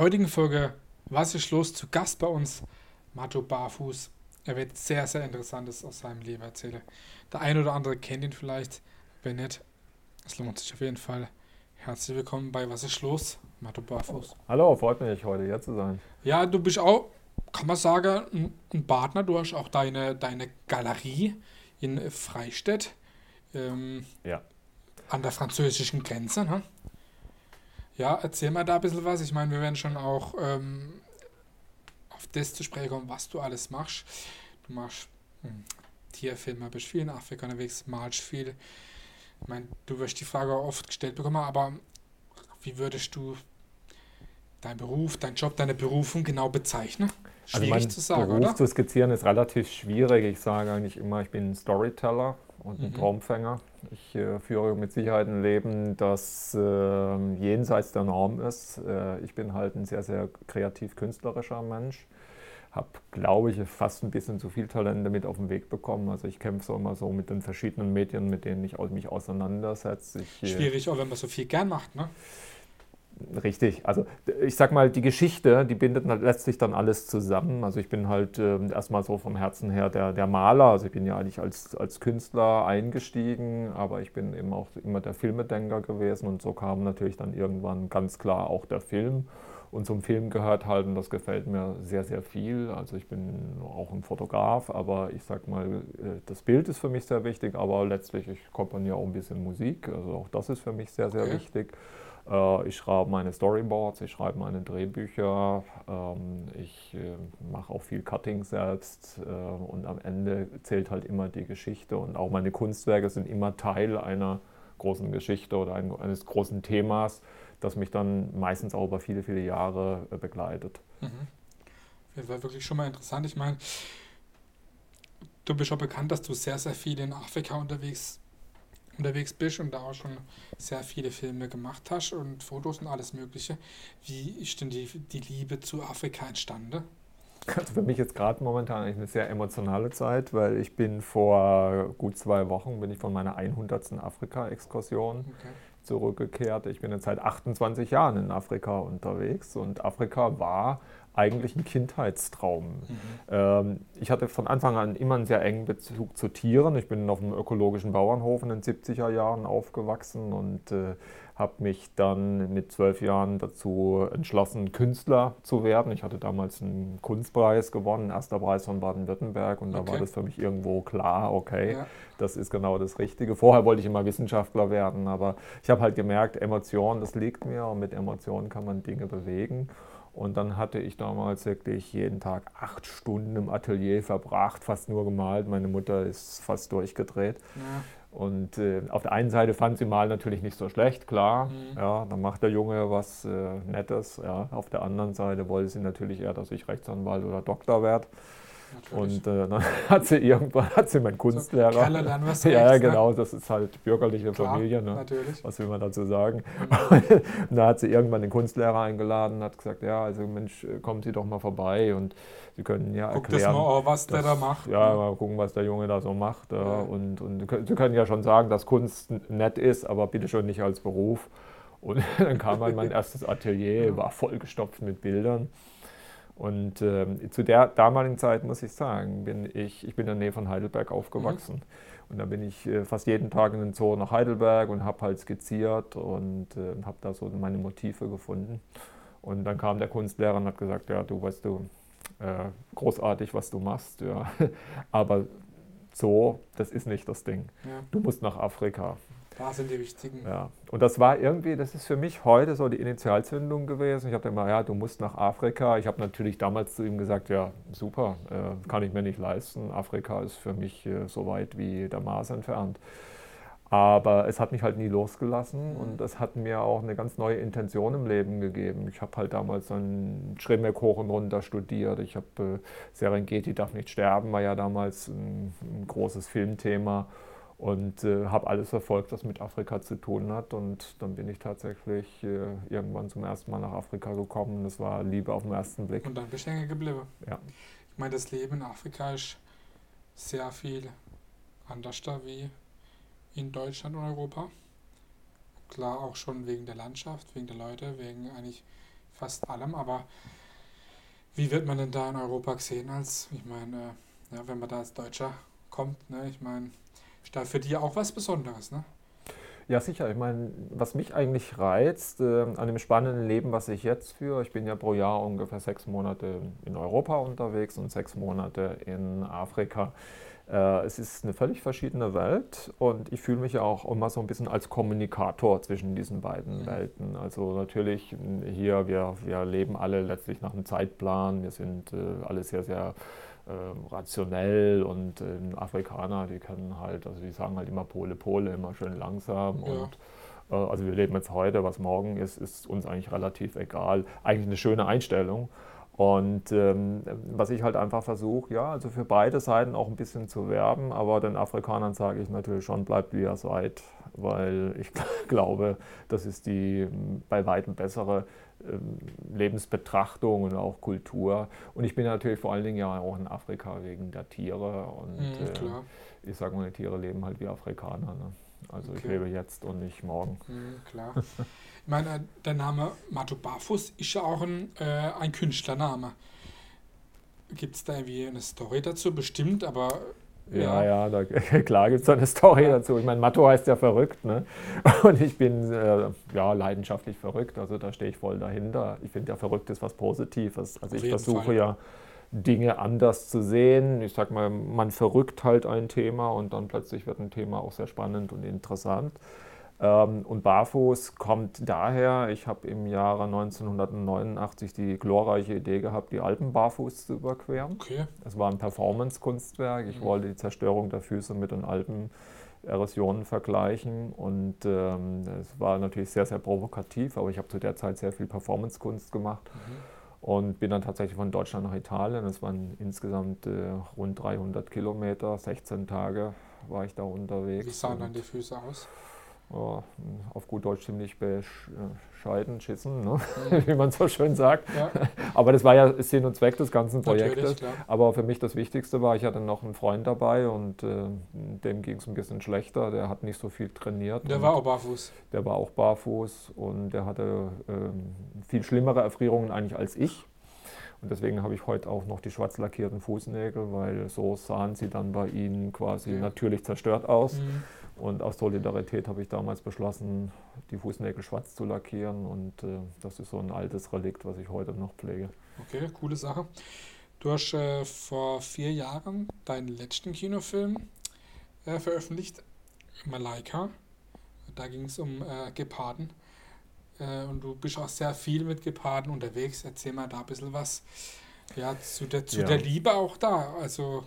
heutigen Folge Was ist los? Zu Gast bei uns Mato Barfuß. Er wird sehr, sehr Interessantes aus seinem Leben erzählen. Der eine oder andere kennt ihn vielleicht, wenn nicht. Es lohnt sich auf jeden Fall. Herzlich willkommen bei Was ist los? Mato Barfuß. Hallo, freut mich, heute hier zu sein. Ja, du bist auch, kann man sagen, ein, ein Partner. Du hast auch deine, deine Galerie in Freistädt. Ähm, Ja. an der französischen Grenze. Ne? Ja, erzähl mal da ein bisschen was. Ich meine, wir werden schon auch ähm, auf das zu sprechen kommen, was du alles machst. Du machst hm, Tierfilme, bist viel in Afrika unterwegs, malst viel. Ich meine, du wirst die Frage auch oft gestellt bekommen, aber wie würdest du deinen Beruf, deinen Job, deine Berufung genau bezeichnen? Schwierig also mein zu sagen, Beruf oder? zu skizzieren ist relativ schwierig. Ich sage eigentlich immer, ich bin ein Storyteller und ein Mhm. Traumfänger. Ich äh, führe mit Sicherheit ein Leben, das äh, jenseits der Norm ist. Äh, ich bin halt ein sehr, sehr kreativ-künstlerischer Mensch. Habe, glaube ich, fast ein bisschen zu viel Talente mit auf den Weg bekommen. Also ich kämpfe so immer so mit den verschiedenen Medien, mit denen ich mich auseinandersetze. Ich, äh, Schwierig, auch wenn man so viel gern macht, ne? Richtig, also ich sag mal, die Geschichte, die bindet letztlich dann alles zusammen. Also ich bin halt ähm, erstmal so vom Herzen her der, der Maler, also ich bin ja eigentlich als, als Künstler eingestiegen, aber ich bin eben auch immer der Filmedenker gewesen und so kam natürlich dann irgendwann ganz klar auch der Film. Und zum Film gehört halt, und das gefällt mir sehr, sehr viel. Also ich bin auch ein Fotograf, aber ich sag mal, äh, das Bild ist für mich sehr wichtig, aber letztlich, ich komponiere auch ein bisschen Musik, also auch das ist für mich sehr, sehr Okay. wichtig. Äh, Ich schreibe meine Storyboards, ich schreibe meine Drehbücher, ähm, ich äh, mache auch viel Cutting selbst äh, und am Ende zählt halt immer die Geschichte und auch meine Kunstwerke sind immer Teil einer großen Geschichte oder ein, eines großen Themas, das mich dann meistens auch über viele, viele Jahre begleitet. Mhm. Das war wirklich schon mal interessant. Ich meine, du bist auch bekannt, dass du sehr, sehr viel in Afrika unterwegs, unterwegs bist und da auch schon sehr viele Filme gemacht hast und Fotos und alles Mögliche. Wie ist denn die, die Liebe zu Afrika entstanden? Also für mich jetzt gerade momentan eigentlich eine sehr emotionale Zeit, weil ich bin vor gut zwei Wochen bin ich von meiner 100. Afrika-Exkursion Okay. zurückgekehrt. Ich bin jetzt seit 28 Jahren in Afrika unterwegs und Afrika war eigentlich ein Kindheitstraum. Mhm. Ähm, ich hatte von Anfang an immer einen sehr engen Bezug zu Tieren. Ich bin auf einem ökologischen Bauernhof in den 70er Jahren aufgewachsen und äh, habe mich dann mit zwölf Jahren dazu entschlossen, Künstler zu werden. Ich hatte damals einen Kunstpreis gewonnen, erster Preis von Baden-Württemberg und da Okay. war das für mich irgendwo klar, okay, Ja. das ist genau das Richtige. Vorher wollte ich immer Wissenschaftler werden, aber ich habe halt gemerkt, Emotionen, das liegt mir und mit Emotionen kann man Dinge bewegen. Und dann hatte ich damals wirklich jeden Tag acht Stunden im Atelier verbracht, fast nur gemalt. Meine Mutter ist fast durchgedreht. Ja. Und äh, auf der einen Seite fand sie mal natürlich nicht so schlecht, klar. Mhm. Ja, dann macht der Junge was äh, Nettes. Ja. Auf der anderen Seite wollte sie natürlich eher, dass ich Rechtsanwalt oder Doktor werde. Natürlich. Und äh, dann hat sie irgendwann hat sie meinen Kunstlehrer. Kerle lernen was ja, rechts, ne? genau, das ist halt bürgerliche Klar, Familie. Ne? Natürlich. Was will man dazu sagen? Mhm. Und da hat sie irgendwann den Kunstlehrer eingeladen und hat gesagt, ja, also Mensch, äh, kommen Sie doch mal vorbei und Sie können ja Guck das erklären. mal, an, was der dass- da macht. Ja, mal gucken, was der Junge da so macht. Ja. Ja. Und, und Sie können- ja schon sagen, dass Kunst nett ist, aber bitte schon nicht als Beruf. Und dann kam halt mein erstes Atelier, war vollgestopft mit Bildern. Und ähm, zu der damaligen Zeit muss ich sagen, bin ich, ich bin in der Nähe von Heidelberg aufgewachsen. Und da bin ich äh, fast jeden Tag in den Zoo nach Heidelberg und habe halt skizziert und äh, habe da so meine Motive gefunden. Und dann kam der Kunstlehrer und hat gesagt, ja, du weißt du, äh, großartig, was du machst, ja. Aber so, das ist nicht das Ding. Ja, Du musst nach Afrika. Da sind die wichtigen. Ja. Und das war irgendwie, das ist für mich heute so die Initialzündung gewesen. Ich habe immer, ja, du musst nach Afrika. Ich habe natürlich damals zu ihm gesagt, ja, super, äh, kann ich mir nicht leisten. Afrika ist für mich äh, so weit wie der Mars entfernt. Aber es hat mich halt nie losgelassen und es hat mir auch eine ganz neue Intention im Leben gegeben. Ich habe halt damals dann Schremek hoch und runter studiert. Ich habe äh, Serengeti darf nicht sterben, war ja damals ein, ein großes Filmthema und äh, habe alles verfolgt, was mit Afrika zu tun hat. Und dann bin ich tatsächlich äh, irgendwann zum ersten Mal nach Afrika gekommen. Das war Liebe auf den ersten Blick. Und dann bist du hängen geblieben. Ja. Ich meine, das Leben in Afrika ist sehr viel anders da wie in Deutschland und Europa. Klar, auch schon wegen der Landschaft, wegen der Leute, wegen eigentlich fast allem, aber wie wird man denn da in Europa gesehen als, ich meine, äh, ja, wenn man da als Deutscher kommt, ne, ich meine, da für die auch was Besonderes, ne? Ja, sicher. Ich meine, was mich eigentlich reizt äh, an dem spannenden Leben, was ich jetzt führe, ich bin ja pro Jahr ungefähr sechs Monate in Europa unterwegs und sechs Monate in Afrika. Äh, es ist eine völlig verschiedene Welt und ich fühle mich ja auch immer so ein bisschen als Kommunikator zwischen diesen beiden mhm. Welten. Also natürlich hier, wir, wir leben alle letztlich nach einem Zeitplan, wir sind äh, alle sehr, sehr rationell und äh, Afrikaner, die können halt, also die sagen halt immer Pole, Pole, immer schön langsam ja. und äh, also wir leben jetzt heute, was morgen ist, ist uns eigentlich relativ egal. Eigentlich eine schöne Einstellung. Und ähm, was ich halt einfach versuche, ja, also für beide Seiten auch ein bisschen zu werben, aber den Afrikanern sage ich natürlich schon, bleibt wie ihr seid, weil ich glaube, das ist die bei weitem bessere Lebensbetrachtung und auch Kultur. Und ich bin natürlich vor allen Dingen ja auch in Afrika wegen der Tiere. Und mhm, äh, ich sage mal, die Tiere leben halt wie Afrikaner. Ne? Also okay. ich lebe jetzt und nicht morgen. Mhm, klar. ich meine, der Name Matu Barfuß ist ja auch ein, äh, ein Künstlername. Gibt es da irgendwie eine Story dazu? Bestimmt, aber ja, ja, da, klar gibt es da eine Story dazu. Ich meine, Matto heißt ja verrückt, ne? Und ich bin äh, ja leidenschaftlich verrückt, also da stehe ich voll dahinter. Ich finde ja verrückt ist was Positives. Also ich versuche Fall. ja Dinge anders zu sehen. Ich sag mal, man verrückt halt ein Thema und dann plötzlich wird ein Thema auch sehr spannend und interessant. Ähm, und Barfuß kommt daher, ich habe im Jahre 1989 die glorreiche Idee gehabt, die Alpen barfuß zu überqueren. Okay. Das war ein Performance-Kunstwerk. Ich mhm. wollte die Zerstörung der Füße mit den Alpen Erosionen vergleichen und es ähm, war natürlich sehr, sehr provokativ, aber ich habe zu der Zeit sehr viel Performance-Kunst gemacht. Mhm und bin dann tatsächlich von Deutschland nach Italien. Es waren insgesamt äh, rund 300 Kilometer, 16 Tage war ich da unterwegs. Wie sahen dann die Füße aus? Ja, auf gut Deutsch ziemlich bescheiden, schissen, ne? mhm. wie man so schön sagt. Ja. Aber das war ja Sinn und Zweck des ganzen Projektes. Aber für mich das Wichtigste war, ich hatte noch einen Freund dabei und äh, dem ging es ein bisschen schlechter. Der hat nicht so viel trainiert. Der war auch barfuß. Der war auch barfuß und der hatte äh, viel schlimmere Erfrierungen eigentlich als ich. Und deswegen habe ich heute auch noch die schwarz lackierten Fußnägel, weil so sahen sie dann bei ihnen quasi ja. natürlich zerstört aus. Mhm. Und aus Solidarität habe ich damals beschlossen, die Fußnägel schwarz zu lackieren. Und äh, das ist so ein altes Relikt, was ich heute noch pflege. Okay, coole Sache. Du hast äh, vor vier Jahren deinen letzten Kinofilm äh, veröffentlicht, Malaika. Da ging es um äh, Geparden. Äh, und du bist auch sehr viel mit Geparden unterwegs. Erzähl mal da ein bisschen was ja, zu, der, zu ja. der Liebe auch da. Also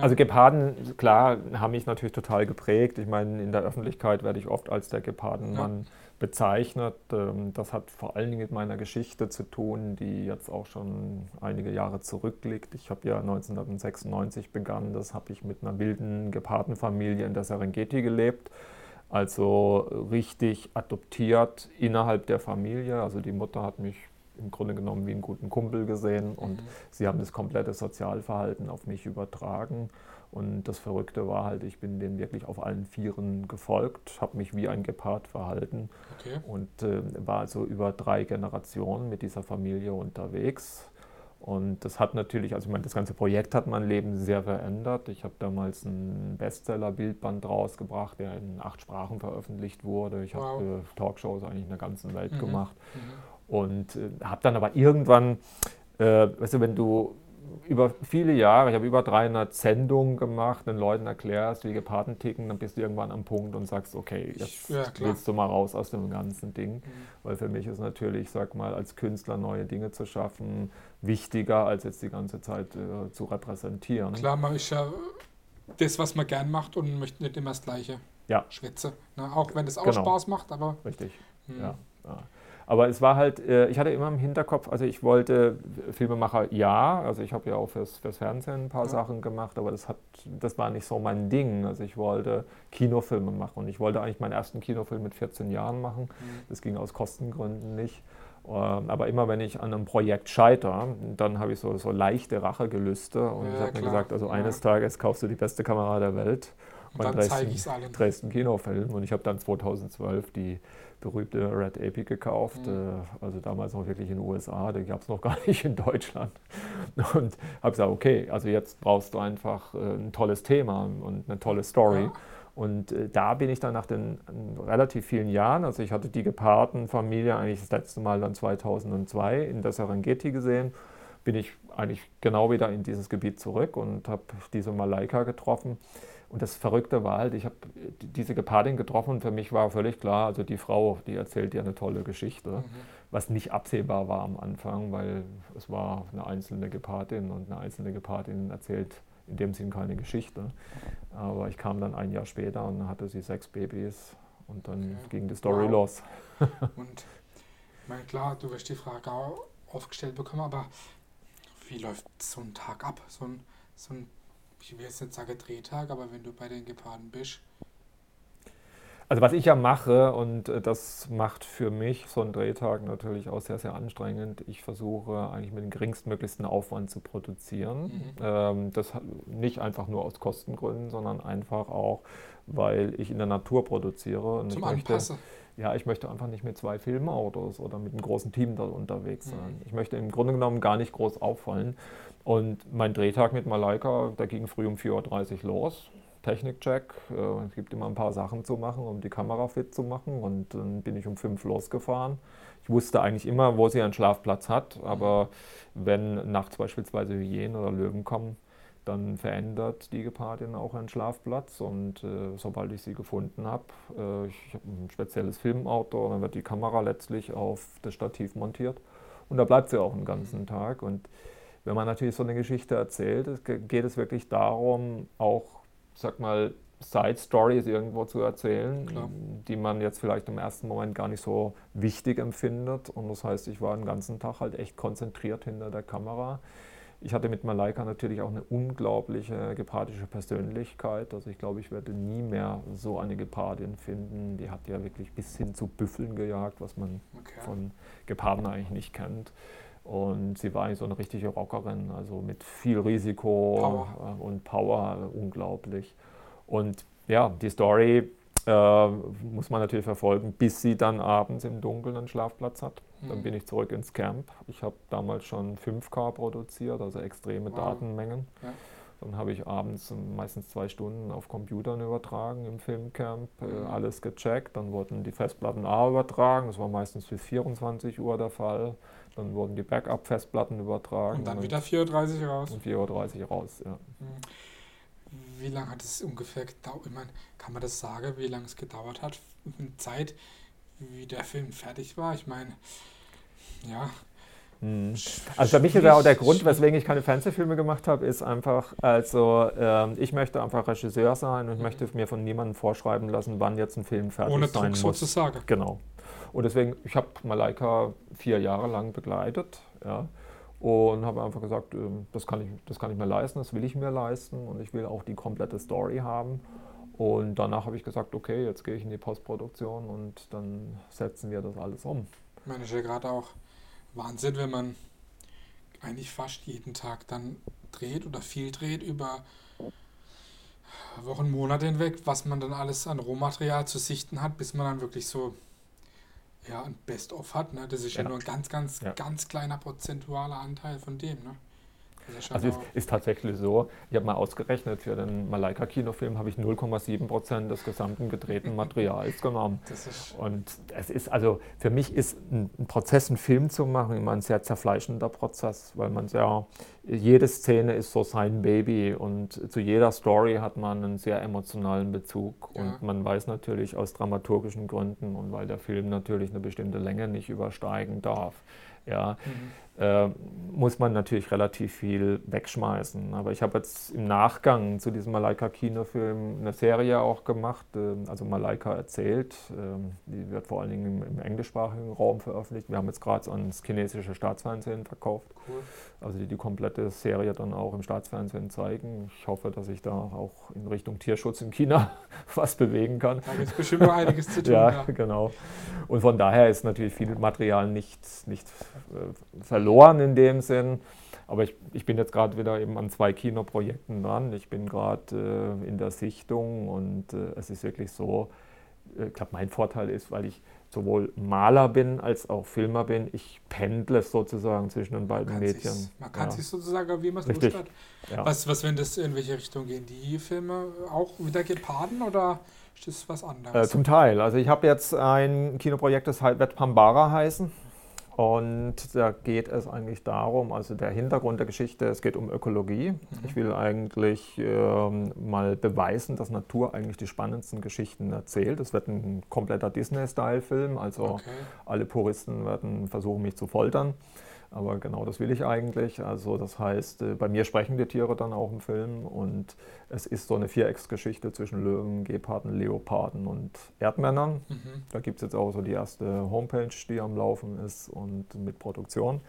also Geparden, klar, haben mich natürlich total geprägt. Ich meine, in der Öffentlichkeit werde ich oft als der Gepardenmann ja. bezeichnet. Ähm, das hat vor allen Dingen mit meiner Geschichte zu tun, die jetzt auch schon einige Jahre zurückliegt. Ich habe ja 1996 begonnen, das habe ich mit einer wilden Gepardenfamilie in der Serengeti gelebt. Also richtig adoptiert innerhalb der Familie. Also die Mutter hat mich im Grunde genommen wie einen guten Kumpel gesehen und mhm. sie haben das komplette Sozialverhalten auf mich übertragen. Und das Verrückte war halt, ich bin denen wirklich auf allen Vieren gefolgt, habe mich wie ein Gepard verhalten okay. und äh, war also über drei Generationen mit dieser Familie unterwegs. Und das hat natürlich, also ich meine, das ganze Projekt hat mein Leben sehr verändert. Ich habe damals einen Bestseller-Bildband rausgebracht, der in acht Sprachen veröffentlicht wurde. Ich wow. habe äh, Talkshows eigentlich in der ganzen Welt mhm. gemacht. Mhm. Und äh, habe dann aber irgendwann, äh, weißt du, wenn du über viele Jahre, ich habe über 300 Sendungen gemacht, den Leuten erklärst, wie Geparden ticken, dann bist du irgendwann am Punkt und sagst, okay, jetzt ja, willst du mal raus aus dem ganzen Ding. Mhm. Weil für mich ist natürlich, sag mal, als Künstler neue Dinge zu schaffen, wichtiger, als jetzt die ganze Zeit äh, zu repräsentieren. Klar mache ich ja das, was man gern macht und möchte nicht immer das Gleiche ja. schwätze. Ne? Auch wenn es auch genau. Spaß macht, aber... Richtig, mhm. ja. ja. Aber es war halt, äh, ich hatte immer im Hinterkopf, also ich wollte Filmemacher, ja, also ich habe ja auch fürs, fürs Fernsehen ein paar ja. Sachen gemacht, aber das, hat, das war nicht so mein Ding. Also ich wollte Kinofilme machen und ich wollte eigentlich meinen ersten Kinofilm mit 14 Jahren machen. Mhm. Das ging aus Kostengründen nicht. Ähm, aber immer wenn ich an einem Projekt scheitere, dann habe ich so, so leichte Rachegelüste und ja, ich habe mir gesagt, also eines Tages kaufst du die beste Kamera der Welt Und dann zeige ich es allen. Dresden Kinofilm. Und ich habe dann 2012 die berühmte Red Epic gekauft. Mhm. Äh, also damals noch wirklich in den USA, die gab es noch gar nicht in Deutschland. Und habe gesagt, okay, also jetzt brauchst du einfach äh, ein tolles Thema und eine tolle Story. Ja. Und äh, da bin ich dann nach den relativ vielen Jahren, also ich hatte die Gepardenfamilie eigentlich das letzte Mal dann 2002 in der Serengeti gesehen, bin ich eigentlich genau wieder in dieses Gebiet zurück und habe diese Malaika getroffen. Und das Verrückte war halt, ich habe diese Gepardin getroffen und für mich war völlig klar, also die Frau, die erzählt ja eine tolle Geschichte, Mhm. was nicht absehbar war am Anfang, weil es war eine einzelne Gepardin und eine einzelne Gepardin erzählt in dem Sinn keine Geschichte. Aber ich kam dann ein Jahr später und hatte sie sechs Babys und dann Okay. ging die Story Wow. los. Und ich meine, klar, du wirst die Frage auch oft gestellt bekommen, aber wie läuft so ein Tag ab? So ein, so ein ich will jetzt nicht sagen Drehtag, aber wenn du bei den Geparden bist, Also was ich ja mache, und äh, das macht für mich so einen Drehtag natürlich auch sehr, sehr anstrengend, ich versuche eigentlich mit dem geringstmöglichsten Aufwand zu produzieren. Mhm. Ähm, das nicht einfach nur aus Kostengründen, sondern einfach auch, weil ich in der Natur produziere. Und zum ich möchte, Anpassen. ja, ich möchte einfach nicht mit zwei Filmautos oder mit einem großen Team da unterwegs Mhm. sein. Ich möchte im Grunde genommen gar nicht groß auffallen. Und mein Drehtag mit Malaika, der ging früh um 4.30 Uhr los. Technikcheck, äh, es gibt immer ein paar Sachen zu machen, um die Kamera fit zu machen. Und dann bin ich um 5 losgefahren. Ich wusste eigentlich immer, wo sie einen Schlafplatz hat, aber wenn nachts beispielsweise Hyänen oder Löwen kommen, dann verändert die Gepardin auch einen Schlafplatz und äh, sobald ich sie gefunden habe, äh, ich habe ein spezielles Filmauto, dann wird die Kamera letztlich auf das Stativ montiert und da bleibt sie auch den ganzen Tag. Und wenn man natürlich so eine Geschichte erzählt, geht es wirklich darum, auch, sag mal, Side Stories irgendwo zu erzählen, Klar. die man jetzt vielleicht im ersten Moment gar nicht so wichtig empfindet. Und das heißt, ich war den ganzen Tag halt echt konzentriert hinter der Kamera. Ich hatte mit Malaika natürlich auch eine unglaubliche gepardische Persönlichkeit. Also ich glaube, ich werde nie mehr so eine Gepardin finden. Die hat ja wirklich bis hin zu Büffeln gejagt, was man Okay. von Geparden eigentlich nicht kennt. Und sie war eigentlich so eine richtige Rockerin, also mit viel Risiko Power. äh, und Power, unglaublich. Und ja, die Story äh, muss man natürlich verfolgen, bis sie dann abends im Dunkeln einen Schlafplatz hat. Dann Mhm. bin ich zurück ins Camp. Ich habe damals schon 5K produziert, also extreme Wow. Datenmengen. Ja. Dann habe ich abends meistens zwei Stunden auf Computern übertragen im Filmcamp, äh, Mhm. alles gecheckt. Dann wurden die Festplatten A übertragen, das war meistens bis 24 Uhr der Fall. Dann wurden die Backup-Festplatten übertragen. Und dann wieder 4.30 Uhr raus. um 4.30 Uhr raus. Ja. Mhm. Wie lange hat es ungefähr gedauert? Ich meine, kann man das sagen, wie lange es gedauert hat? Zeit, wie der Film fertig war? Ich meine, ja. Mhm. sch- Also für mich ist ja auch der Grund, weswegen ich keine Fernsehfilme gemacht habe, ist einfach, also ähm, ich möchte einfach Regisseur sein und ich Mhm. möchte mir von niemandem vorschreiben lassen, wann jetzt ein Film fertig Ohne sein Druck muss. sozusagen. Genau. Und deswegen, ich habe Malaika vier Jahre lang begleitet ja, und habe einfach gesagt, ähm, das kann, ich, das kann ich mir leisten, das will ich mir leisten und ich will auch die komplette Story haben. Und danach habe ich gesagt, okay, jetzt gehe ich in die Postproduktion und dann setzen wir das alles um. Ich meine, ja gerade auch Wahnsinn, wenn man eigentlich fast jeden Tag dann dreht oder viel dreht über Wochen, Monate hinweg, was man dann alles an Rohmaterial zu sichten hat, bis man dann wirklich so ja, ein Best-of hat. Ne? Das ist ja, Ja. nur ein ganz, ganz, Ja. ganz kleiner prozentualer Anteil von dem. Ne? Ist Also es ist tatsächlich so, ich habe mal ausgerechnet, für den Malaika-Kinofilm habe ich 0,7 Prozent des gesamten gedrehten Materials genommen. Und es ist also, für mich ist ein, ein Prozess, einen Film zu machen, immer ein sehr zerfleischender Prozess, weil man sehr, jede Szene ist so sein Baby und zu jeder Story hat man einen sehr emotionalen Bezug. Ja. Und man weiß natürlich aus dramaturgischen Gründen und weil der Film natürlich eine bestimmte Länge nicht übersteigen darf, ja, mhm. Äh, muss man natürlich relativ viel wegschmeißen. Aber ich habe jetzt im Nachgang zu diesem Malaika-Kinofilm eine Serie auch gemacht, ähm, also Malaika erzählt. Ähm, die wird vor allen Dingen im, im englischsprachigen Raum veröffentlicht. Wir haben jetzt gerade ans chinesische Staatsfernsehen verkauft, cool. also die die komplette Serie dann auch im Staatsfernsehen zeigen. Ich hoffe, dass ich da auch in Richtung Tierschutz in China was bewegen kann. Da gibt es bestimmt noch einiges zu tun. ja, ja, genau. Und von daher ist natürlich viel Material nicht, nicht äh, verloren in dem Sinn. Aber ich, ich bin jetzt gerade wieder eben an zwei Kinoprojekten dran. Ich bin gerade äh, in der Sichtung und äh, es ist wirklich so, äh, ich glaube, mein Vorteil ist, weil ich sowohl Maler bin als auch Filmer bin. Ich pendle sozusagen zwischen den beiden man Medien. Man kann ja. sich sozusagen, wie man es Lust hat. Ja. Was, was, wenn das in welche Richtung gehen? Die Filme auch wieder Geparden oder ist das was anderes? Äh, zum Teil. Also ich habe jetzt ein Kinoprojekt, das halt wird Pambara heißen. Und da geht es eigentlich darum, also der Hintergrund der Geschichte, es geht um Ökologie. Mhm. Ich will eigentlich ähm, mal beweisen, dass Natur eigentlich die spannendsten Geschichten erzählt. Es wird ein kompletter Disney-Style-Film, also okay. alle Puristen werden versuchen, mich zu foltern. Aber genau das will ich eigentlich. Also das heißt, äh, bei mir sprechen die Tiere dann auch im Film und es ist so eine Vierecksgeschichte zwischen Löwen, Geparden, Leoparden und Erdmännern. Mhm. Da gibt es jetzt auch so die erste Homepage, die am Laufen ist und mit Produktion.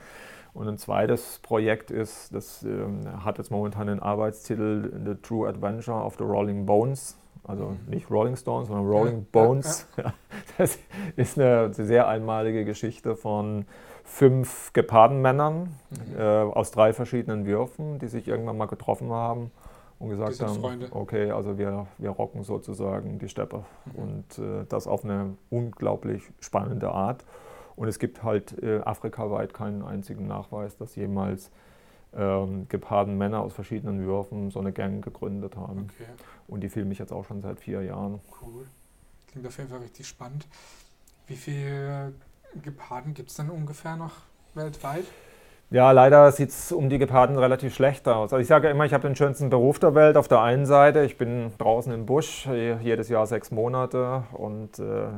Und ein zweites Projekt ist, das ähm, hat jetzt momentan den Arbeitstitel The True Adventure of the Rolling Bones. Also mhm. nicht Rolling Stones, sondern Rolling ja, Bones. Ja, ja. Das ist eine sehr einmalige Geschichte von fünf Gepardenmännern mhm. äh, aus drei verschiedenen Würfen, die sich irgendwann mal getroffen haben und gesagt haben, Freunde. okay, also wir, wir rocken sozusagen die Steppe. Mhm. Und äh, das auf eine unglaublich spannende Art. Und es gibt halt äh, afrikaweit keinen einzigen Nachweis, dass jemals ähm, gepaarten Männer aus verschiedenen Würfen so eine Gang gegründet haben. Okay. Und die filme ich jetzt auch schon seit vier Jahren. Cool. Klingt auf jeden Fall richtig spannend. Wie viele Geparden gibt es denn ungefähr noch weltweit? Ja, leider sieht es um die Geparden relativ schlecht aus. Also ich sage immer, ich habe den schönsten Beruf der Welt. Auf der einen Seite, ich bin draußen im Busch, jedes Jahr sechs Monate und äh,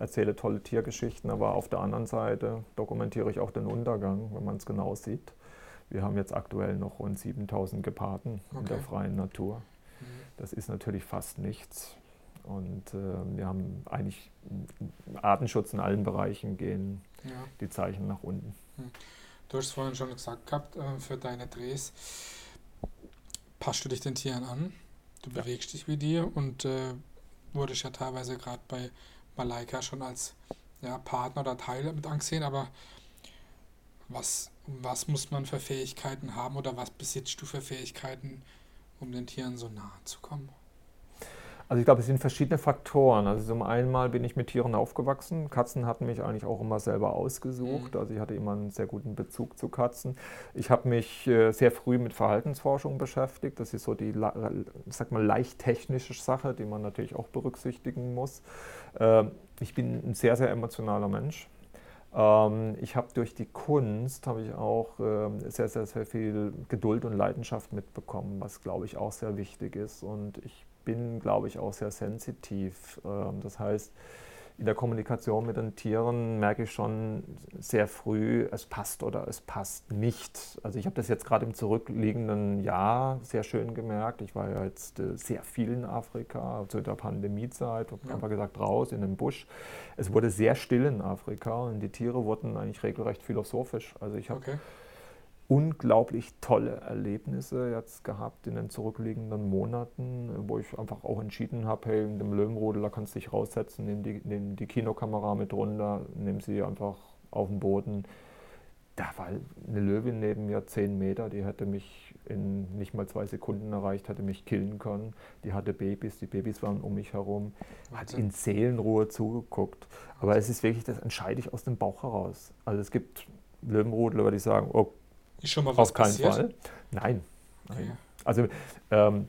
erzähle tolle Tiergeschichten. Aber auf der anderen Seite dokumentiere ich auch den Untergang, wenn man es genau sieht. Wir haben jetzt aktuell noch rund 7000 Geparden okay. in der freien Natur. Mhm. Das ist natürlich fast nichts. Und äh, wir haben eigentlich Artenschutz in allen Bereichen gehen ja. die Zeichen nach unten. Hm. Du hast es vorhin schon gesagt gehabt, äh, für deine Drehs passt du dich den Tieren an, du ja. bewegst dich wie die und äh, wurdest ja teilweise gerade bei Malaika schon als ja, Partner oder Teil mit angesehen, aber was, was muss man für Fähigkeiten haben oder was besitzt du für Fähigkeiten, um den Tieren so nahe zu kommen? Also ich glaube, es sind verschiedene Faktoren. Also zum einen bin ich mit Tieren aufgewachsen. Katzen hatten mich eigentlich auch immer selber ausgesucht. Mhm. Also ich hatte immer einen sehr guten Bezug zu Katzen. Ich habe mich äh, sehr früh mit Verhaltensforschung beschäftigt. Das ist so die, sag mal, leicht technische Sache, die man natürlich auch berücksichtigen muss. Ähm, ich bin ein sehr, sehr emotionaler Mensch. Ähm, ich habe durch die Kunst habe ich auch ähm, sehr, sehr, sehr viel Geduld und Leidenschaft mitbekommen, was glaube ich auch sehr wichtig ist. Und ich bin, glaube ich, auch sehr sensitiv. Ähm, das heißt, in der Kommunikation mit den Tieren merke ich schon sehr früh, es passt oder es passt nicht. Also ich habe das jetzt gerade im zurückliegenden Jahr sehr schön gemerkt. Ich war ja jetzt äh, sehr viel in Afrika zu der Pandemiezeit, habe ja. einfach gesagt raus in den Busch. Es wurde sehr still in Afrika und die Tiere wurden eigentlich regelrecht philosophisch. Also ich habe okay unglaublich tolle Erlebnisse jetzt gehabt in den zurückliegenden Monaten, wo ich einfach auch entschieden habe, hey, in dem Löwenrudel, da kannst du dich raussetzen, nimm die, nimm die Kinokamera mit runter, nimm sie einfach auf den Boden. Da war eine Löwin neben mir, zehn Meter, die hätte mich in nicht mal zwei Sekunden erreicht, hätte mich killen können. Die hatte Babys, die Babys waren um mich herum, hat in Seelenruhe zugeguckt. Aber es ist wirklich, das entscheide ich aus dem Bauch heraus. Also es gibt Löwenrudler, die sagen, oh ist schon mal was Auf keinen passiert? Fall. Nein. Okay. Also ähm,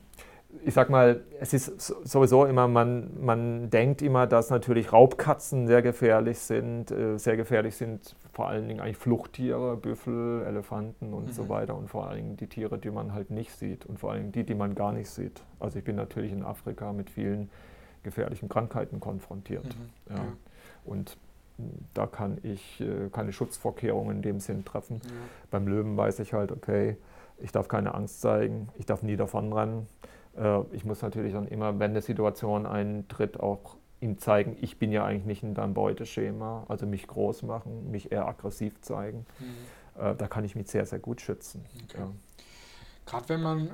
ich sag mal, es ist sowieso immer, man, man denkt immer, dass natürlich Raubkatzen sehr gefährlich sind. Äh, sehr gefährlich sind vor allen Dingen eigentlich Fluchttiere, Büffel, Elefanten und mhm. so weiter. Und vor allen Dingen die Tiere, die man halt nicht sieht. Und vor allen Dingen die, die man gar nicht sieht. Also ich bin natürlich in Afrika mit vielen gefährlichen Krankheiten konfrontiert. Mhm. Ja. Ja. Und da kann ich äh, keine Schutzvorkehrungen in dem Sinn treffen. Ja. Beim Löwen weiß ich halt, okay, ich darf keine Angst zeigen, ich darf nie davonrennen. Äh, ich muss natürlich dann immer, wenn eine Situation eintritt, auch ihm zeigen, ich bin ja eigentlich nicht in deinem Beuteschema, also mich groß machen, mich eher aggressiv zeigen. Mhm. Äh, da kann ich mich sehr, sehr gut schützen. Okay. Ja. gerade wenn man,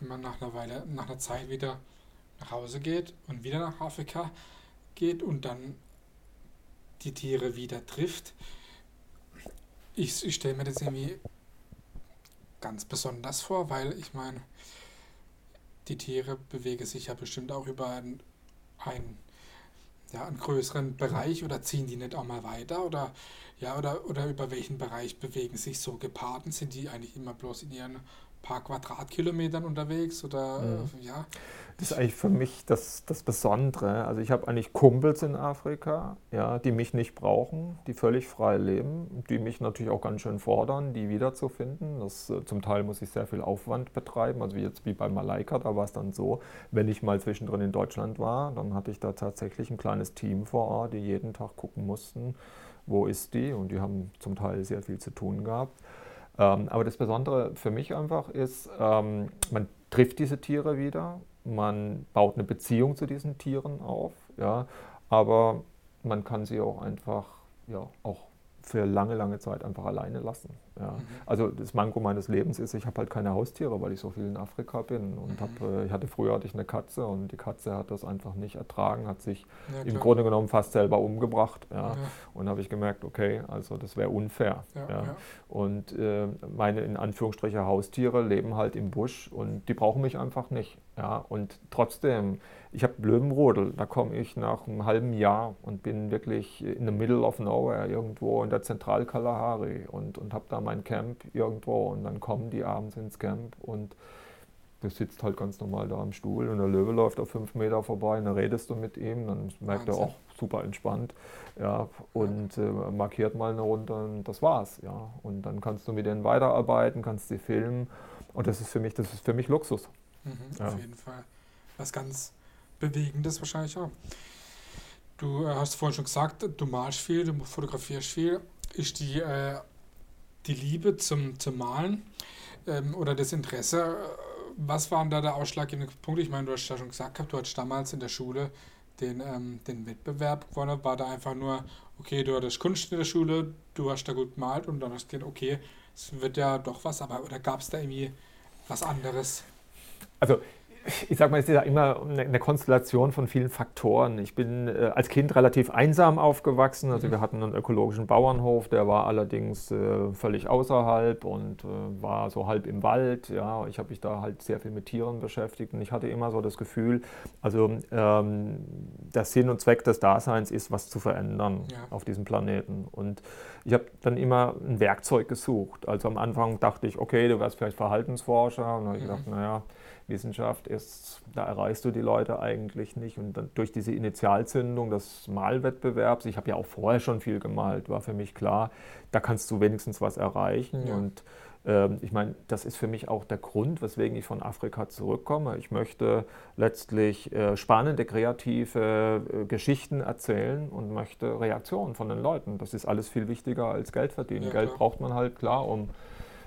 wenn man nach einer Weile, nach einer Zeit wieder nach Hause geht und wieder nach Afrika geht und dann die Tiere wieder trifft, ich, ich stelle mir das irgendwie ganz besonders vor, weil ich meine, die Tiere bewegen sich ja bestimmt auch über einen, einen, ja, einen größeren Bereich oder ziehen die nicht auch mal weiter oder ja oder, oder über welchen Bereich bewegen sich so Geparden? Sind die eigentlich immer bloß in ihren paar Quadratkilometern unterwegs oder Mhm. äh, ja? Das ist eigentlich für mich das, das Besondere. Also ich habe eigentlich Kumpels in Afrika, ja, die mich nicht brauchen, die völlig frei leben, die mich natürlich auch ganz schön fordern, die wiederzufinden. Das, äh, zum Teil muss ich sehr viel Aufwand betreiben, also wie jetzt wie bei Malaika, da war es dann so, wenn ich mal zwischendrin in Deutschland war, dann hatte ich da tatsächlich ein kleines Team vor Ort, die jeden Tag gucken mussten, wo ist die und die haben zum Teil sehr viel zu tun gehabt. Ähm, aber das Besondere für mich einfach ist, ähm, man trifft diese Tiere wieder, man baut eine Beziehung zu diesen Tieren auf, ja, aber man kann sie auch einfach, ja, auch für lange, lange Zeit einfach alleine lassen. Ja. Mhm. Also das Manko meines Lebens ist, ich habe halt keine Haustiere, weil ich so viel in Afrika bin und Mhm. hab, äh, ich hatte früher hatte ich eine Katze und die Katze hat das einfach nicht ertragen, hat sich Ja, im. Grunde genommen fast selber umgebracht. Ja. Und habe ich gemerkt, okay, also das wäre unfair. Und äh, meine in Anführungsstriche Haustiere leben halt im Busch und die brauchen mich einfach nicht. Und trotzdem, ich habe Löwenrodel, da komme ich nach einem halben Jahr und bin wirklich in the middle of nowhere irgendwo in der Zentralkalahari und, und habe da mein Camp irgendwo und dann kommen die abends ins Camp und du sitzt halt ganz normal da am Stuhl und der Löwe läuft auf fünf Meter vorbei und dann redest du mit ihm, dann merkt er Wahnsinn. auch super entspannt ja, und äh, markiert mal eine Runde und das war's. Ja. Und dann kannst du mit denen weiterarbeiten, kannst sie filmen und das ist für mich, das ist für mich Luxus. Mhm, Ja. Auf jeden Fall. Was ganz Bewegendes wahrscheinlich auch. Du äh, hast vorhin schon gesagt, du malst viel, du fotografierst viel. Ist die, äh, die Liebe zum, zum Malen ähm, oder das Interesse, äh, was waren da der ausschlaggebende Punkt? Ich meine, du hast ja schon gesagt du hattest damals in der Schule den, ähm, den Wettbewerb gewonnen. War da einfach nur, okay, du hattest Kunst in der Schule, du hast da gut gemalt und dann hast du gedacht, okay, es wird ja doch was, aber oder gab es da irgendwie was anderes? Also ich sag mal, es ist ja immer eine, Konstellation von vielen Faktoren. Ich bin äh, als Kind relativ einsam aufgewachsen. Also Mhm. wir hatten einen ökologischen Bauernhof, der war allerdings äh, völlig außerhalb und äh, war so halb im Wald. Ja, ich habe mich da halt sehr viel mit Tieren beschäftigt und ich hatte immer so das Gefühl, also ähm, der Sinn und Zweck des Daseins ist, was zu verändern Ja. auf diesem Planeten. Und ich habe dann immer ein Werkzeug gesucht. Also am Anfang dachte ich, okay, du wärst vielleicht Verhaltensforscher. Und dann habe ich Mhm. gedacht, naja, Wissenschaft ist, da erreichst du die Leute eigentlich nicht. Und dann durch diese Initialzündung des Malwettbewerbs, ich habe ja auch vorher schon viel gemalt, war für mich klar, da kannst du wenigstens was erreichen. Ja. Und ähm, ich meine, das ist für mich auch der Grund, weswegen ich von Afrika zurückkomme. Ich möchte letztlich äh, spannende, kreative äh, Geschichten erzählen und möchte Reaktionen von den Leuten. Das ist alles viel wichtiger als Geld verdienen. Ja, Geld braucht man halt klar, um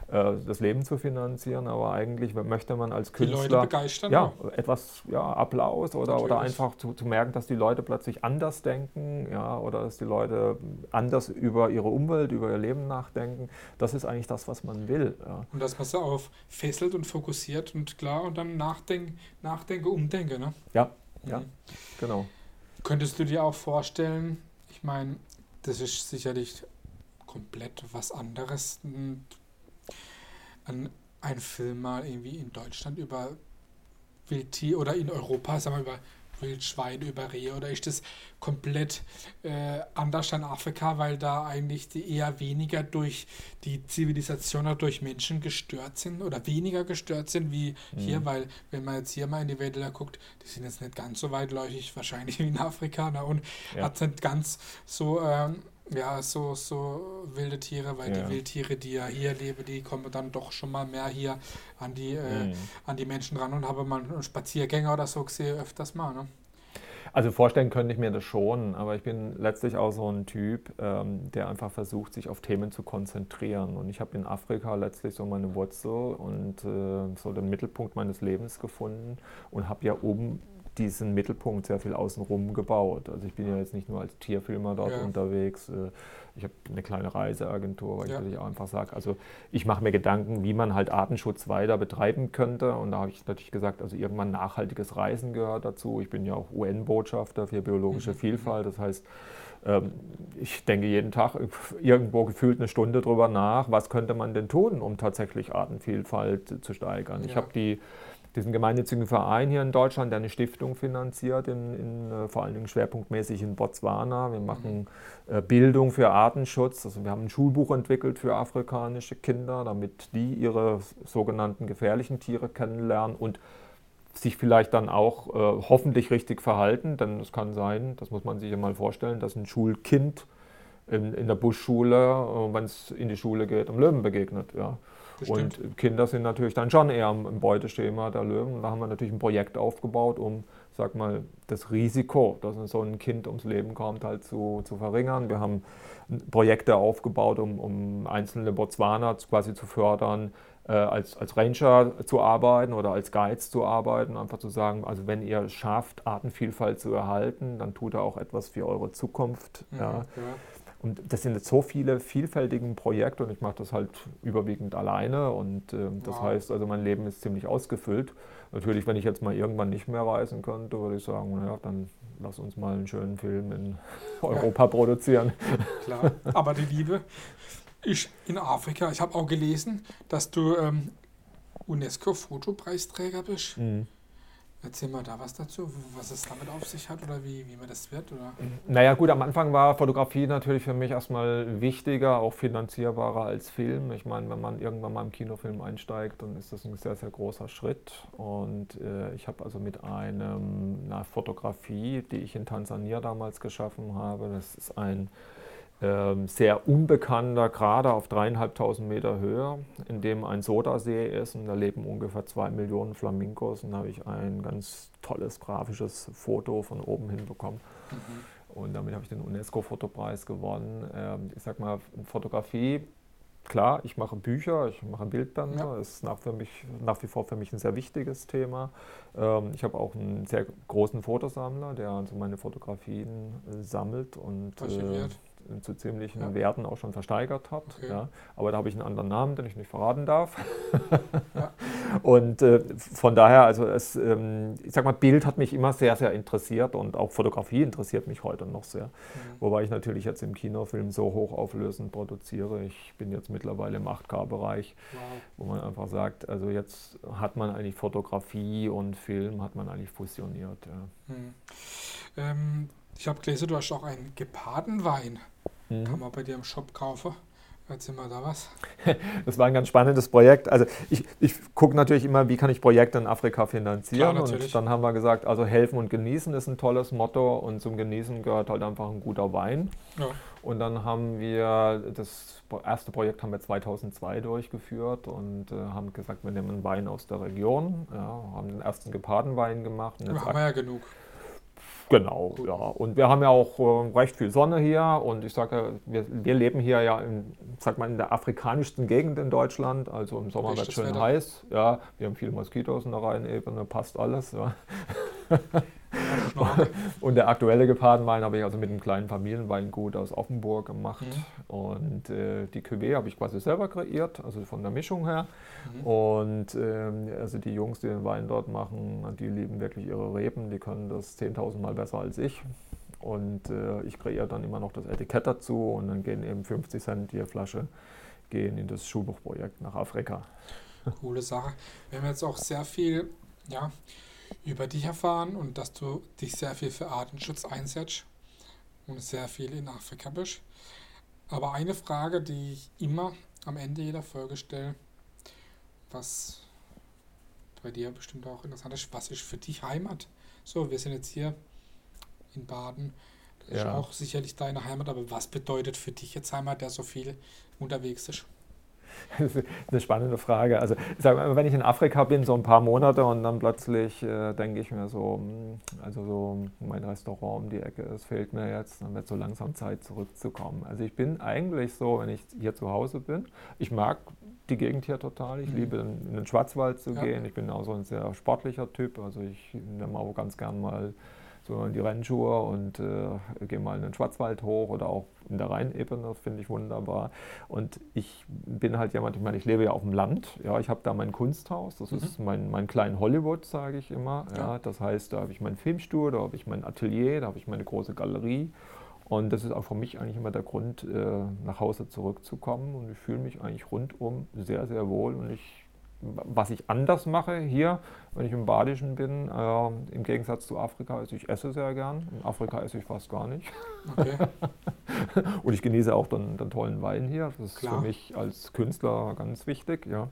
das Leben zu finanzieren, aber eigentlich möchte man als Die Leute Künstler begeistern. ja, etwas, ja, Applaus oder, oder einfach zu, zu merken, dass die Leute plötzlich anders denken, ja, oder dass die Leute anders über ihre Umwelt, über ihr Leben nachdenken. Das ist eigentlich das, was man will. Ja. Und dass man sie auf fesselt und fokussiert und klar und dann nachdenken, nachdenke, umdenke. Ne? Ja, ja, Mhm. genau. Könntest du dir auch vorstellen, ich meine, das ist sicherlich komplett was anderes, n- ein, ein Film mal irgendwie in Deutschland über Wildtier oder in Europa, sagen wir über Wildschweine, über Rehe oder ist das komplett äh, anders an Afrika, weil da eigentlich die eher weniger durch die Zivilisation oder durch Menschen gestört sind oder weniger gestört sind wie hier, Mhm. weil wenn man jetzt hier mal in die Wälder guckt, die sind jetzt nicht ganz so weitläufig wahrscheinlich wie in Afrika ne? und Ja. hat nicht ganz so ähm, ja so so wilde Tiere, weil Ja. die Wildtiere, die ja hier leben, die kommen dann doch schon mal mehr hier an die äh, Mhm. an die Menschen ran und habe mal einen Spaziergänger oder so gesehen öfters mal. Ne? Also vorstellen könnte ich mir das schon, aber ich bin letztlich auch so ein Typ, ähm, der einfach versucht, sich auf Themen zu konzentrieren. Und ich habe in Afrika letztlich so meine Wurzel und äh, so den Mittelpunkt meines Lebens gefunden und habe ja oben diesen Mittelpunkt sehr viel außenrum gebaut. Also ich bin ja jetzt nicht nur als Tierfilmer dort ja. unterwegs. Äh, ich habe eine kleine Reiseagentur, weil ja. ich auch einfach sage, also ich mache mir Gedanken, wie man halt Artenschutz weiter betreiben könnte. Und da habe ich natürlich gesagt, also irgendwann nachhaltiges Reisen gehört dazu. Ich bin ja auch UN-Botschafter für biologische mhm. Vielfalt. Das heißt, ähm, ich denke jeden Tag irgendwo gefühlt eine Stunde drüber nach, was könnte man denn tun, um tatsächlich Artenvielfalt zu steigern. Ja. Ich habe die diesen gemeinnützigen Verein hier in Deutschland, der eine Stiftung finanziert, in, in, äh, vor allen Dingen schwerpunktmäßig in Botswana. Wir machen äh, Bildung für Artenschutz. Also wir haben ein Schulbuch entwickelt für afrikanische Kinder, damit die ihre sogenannten gefährlichen Tiere kennenlernen und sich vielleicht dann auch äh, hoffentlich richtig verhalten. Denn es kann sein, das muss man sich ja mal vorstellen, dass ein Schulkind in, in der Buschschule, äh, wenn es in die Schule geht, einem Löwen begegnet. Ja. Und Kinder sind natürlich dann schon eher im Beuteschema der Löwen. Und da haben wir natürlich ein Projekt aufgebaut, um, sag mal, das Risiko, dass so ein Kind ums Leben kommt, halt zu, zu verringern. Wir haben Projekte aufgebaut, um, um einzelne Botswaner quasi zu fördern, äh, als, als Ranger zu arbeiten oder als Guides zu arbeiten. Einfach zu sagen, also wenn ihr es schafft, Artenvielfalt zu erhalten, dann tut er auch etwas für eure Zukunft. Mhm, ja. ja. Und das sind jetzt so viele vielfältige Projekte und ich mache das halt überwiegend alleine und äh, das wow. heißt, also mein Leben ist ziemlich ausgefüllt. Natürlich, wenn ich jetzt mal irgendwann nicht mehr reisen könnte, würde ich sagen, naja, dann lass uns mal einen schönen Film in Europa ja. produzieren. Klar, aber die Liebe ist in Afrika. Ich habe auch gelesen, dass du ähm, UNESCO-Fotopreisträger bist. Mhm. Erzähl mal da was dazu, was es damit auf sich hat oder wie, wie man das wird? Oder? Naja gut, am Anfang war Fotografie natürlich für mich erstmal wichtiger, auch finanzierbarer als Film. Ich meine, wenn man irgendwann mal im Kinofilm einsteigt, dann ist das ein sehr, sehr großer Schritt. Und äh, ich habe also mit einer Fotografie, die ich in Tansania damals geschaffen habe, das ist ein sehr unbekannter, gerade auf dreieinhalbtausend Meter Höhe, in dem ein Sodasee ist und da leben ungefähr zwei Millionen Flamingos und da habe ich ein ganz tolles grafisches Foto von oben hinbekommen. Mhm. Und damit habe ich den UNESCO-Fotopreis gewonnen. Ähm, ich sag mal, Fotografie, klar, ich mache Bücher, ich mache Bildbände, ja. ist nach, für mich, nach wie vor für mich ein sehr wichtiges Thema. Ähm, ich habe auch einen sehr großen Fotosammler, der also meine Fotografien sammelt und äh, zu ziemlichen ja. Werten auch schon versteigert hat. Okay. Ja. Aber da habe ich einen anderen Namen, den ich nicht verraten darf. ja. Und äh, von daher, also es, ähm, ich sag mal, Bild hat mich immer sehr, sehr interessiert und auch Fotografie interessiert mich heute noch sehr. Mhm. Wobei ich natürlich jetzt im Kinofilm so hochauflösend produziere. Ich bin jetzt mittlerweile im 8K-Bereich, wow. wo man einfach sagt, also jetzt hat man eigentlich Fotografie und Film hat man eigentlich fusioniert. Mhm. Ähm, ich habe gelesen, du hast auch einen Gepardenwein. Mhm. Kann man bei dir im Shop kaufen. Erzähl mal da was. Das war ein ganz spannendes Projekt. Also ich, ich gucke natürlich immer, wie kann ich Projekte in Afrika finanzieren. Klar, und dann haben wir gesagt, also helfen und genießen ist ein tolles Motto und zum Genießen gehört halt einfach ein guter Wein. Ja. Und dann haben wir das erste Projekt haben wir 2002 durchgeführt und äh, haben gesagt, wir nehmen einen Wein aus der Region, ja, haben den ersten Gepardenwein gemacht. Und haben wir ja genug. Genau, ja. Und wir haben ja auch äh, recht viel Sonne hier und ich sage, wir, wir leben hier ja in, sag mal, in der afrikanischsten Gegend in Deutschland. Also im Sommer wird es schön Wetter. heiß. Ja, wir haben viele Moskitos in der Rheinebene, passt alles. Ja. und der aktuelle Gepardenwein habe ich also mit einem kleinen Familienweingut aus Offenburg gemacht. Mhm. Und äh, die Cuvée habe ich quasi selber kreiert, also von der Mischung her. Mhm. Und ähm, also die Jungs, die den Wein dort machen, die lieben wirklich ihre Reben. Die können das 10.000 Mal besser als ich. Und äh, ich kreiere dann immer noch das Etikett dazu und dann gehen eben 50 Cent je Flasche gehen in das Schulbuchprojekt nach Afrika. Coole Sache. Wir haben jetzt auch sehr viel, ja, über dich erfahren und dass du dich sehr viel für Artenschutz einsetzt und sehr viel in Afrika bist. Aber eine Frage, die ich immer am Ende jeder Folge stelle, was bei dir bestimmt auch interessant ist, was ist für dich Heimat? So, wir sind jetzt hier in Baden. Das ja. ist auch sicherlich deine Heimat, aber was bedeutet für dich jetzt Heimat, der so viel unterwegs ist? Das ist eine spannende Frage. Also, mal, wenn ich in Afrika bin, so ein paar Monate und dann plötzlich äh, denke ich mir so, hm, also so mein Restaurant um die Ecke, es fehlt mir jetzt, dann wird so langsam Zeit zurückzukommen. Also ich bin eigentlich so, wenn ich hier zu Hause bin, ich mag die Gegend hier total. Ich mhm. liebe in den Schwarzwald zu ja. gehen. Ich bin auch so ein sehr sportlicher Typ. Also ich nehme auch ganz gern mal so in die Rennschuhe und äh, gehe mal in den Schwarzwald hoch oder auch in der Rheinebene, das finde ich wunderbar. Und ich bin halt jemand, ich meine, ich lebe ja auf dem Land, ja, ich habe da mein Kunsthaus, das mhm. ist mein, mein klein Hollywood, sage ich immer. Ja. ja. das heißt, da habe ich mein Filmstudio, da habe ich mein Atelier, da habe ich meine große Galerie. Und das ist auch für mich eigentlich immer der Grund, äh, nach Hause zurückzukommen. Und ich fühle mich eigentlich rundum sehr, sehr wohl. Und ich was ich anders mache hier, wenn ich im Badischen bin, äh, im Gegensatz zu Afrika, ist, ich esse sehr gern. In Afrika esse ich fast gar nicht. Okay. und ich genieße auch den, den, tollen Wein hier. Das ist Klar. für mich als Künstler ganz wichtig. Ja.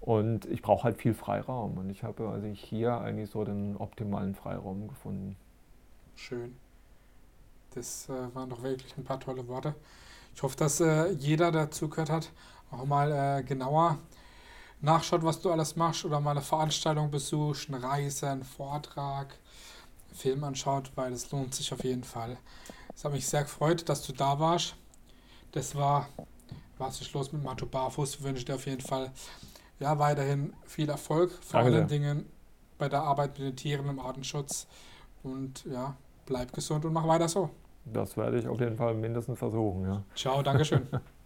Und ich brauche halt viel Freiraum. Und ich habe also hier eigentlich so den optimalen Freiraum gefunden. Schön. Das äh, waren doch wirklich ein paar tolle Worte. Ich hoffe, dass äh, jeder, der zugehört hat, auch mal äh, genauer nachschaut, was du alles machst oder mal eine Veranstaltung besuchst, eine Reise, einen Vortrag, einen Film anschaut, weil es lohnt sich auf jeden Fall. Es hat mich sehr gefreut, dass du da warst. Das war was ist los mit Mato Barfuß. Ich wünsche dir auf jeden Fall ja, weiterhin viel Erfolg, vor Danke allen Dingen bei der Arbeit mit den Tieren im Artenschutz. Und ja, bleib gesund und mach weiter so. Das werde ich auf jeden Fall mindestens versuchen. Ja. Ciao, Dankeschön.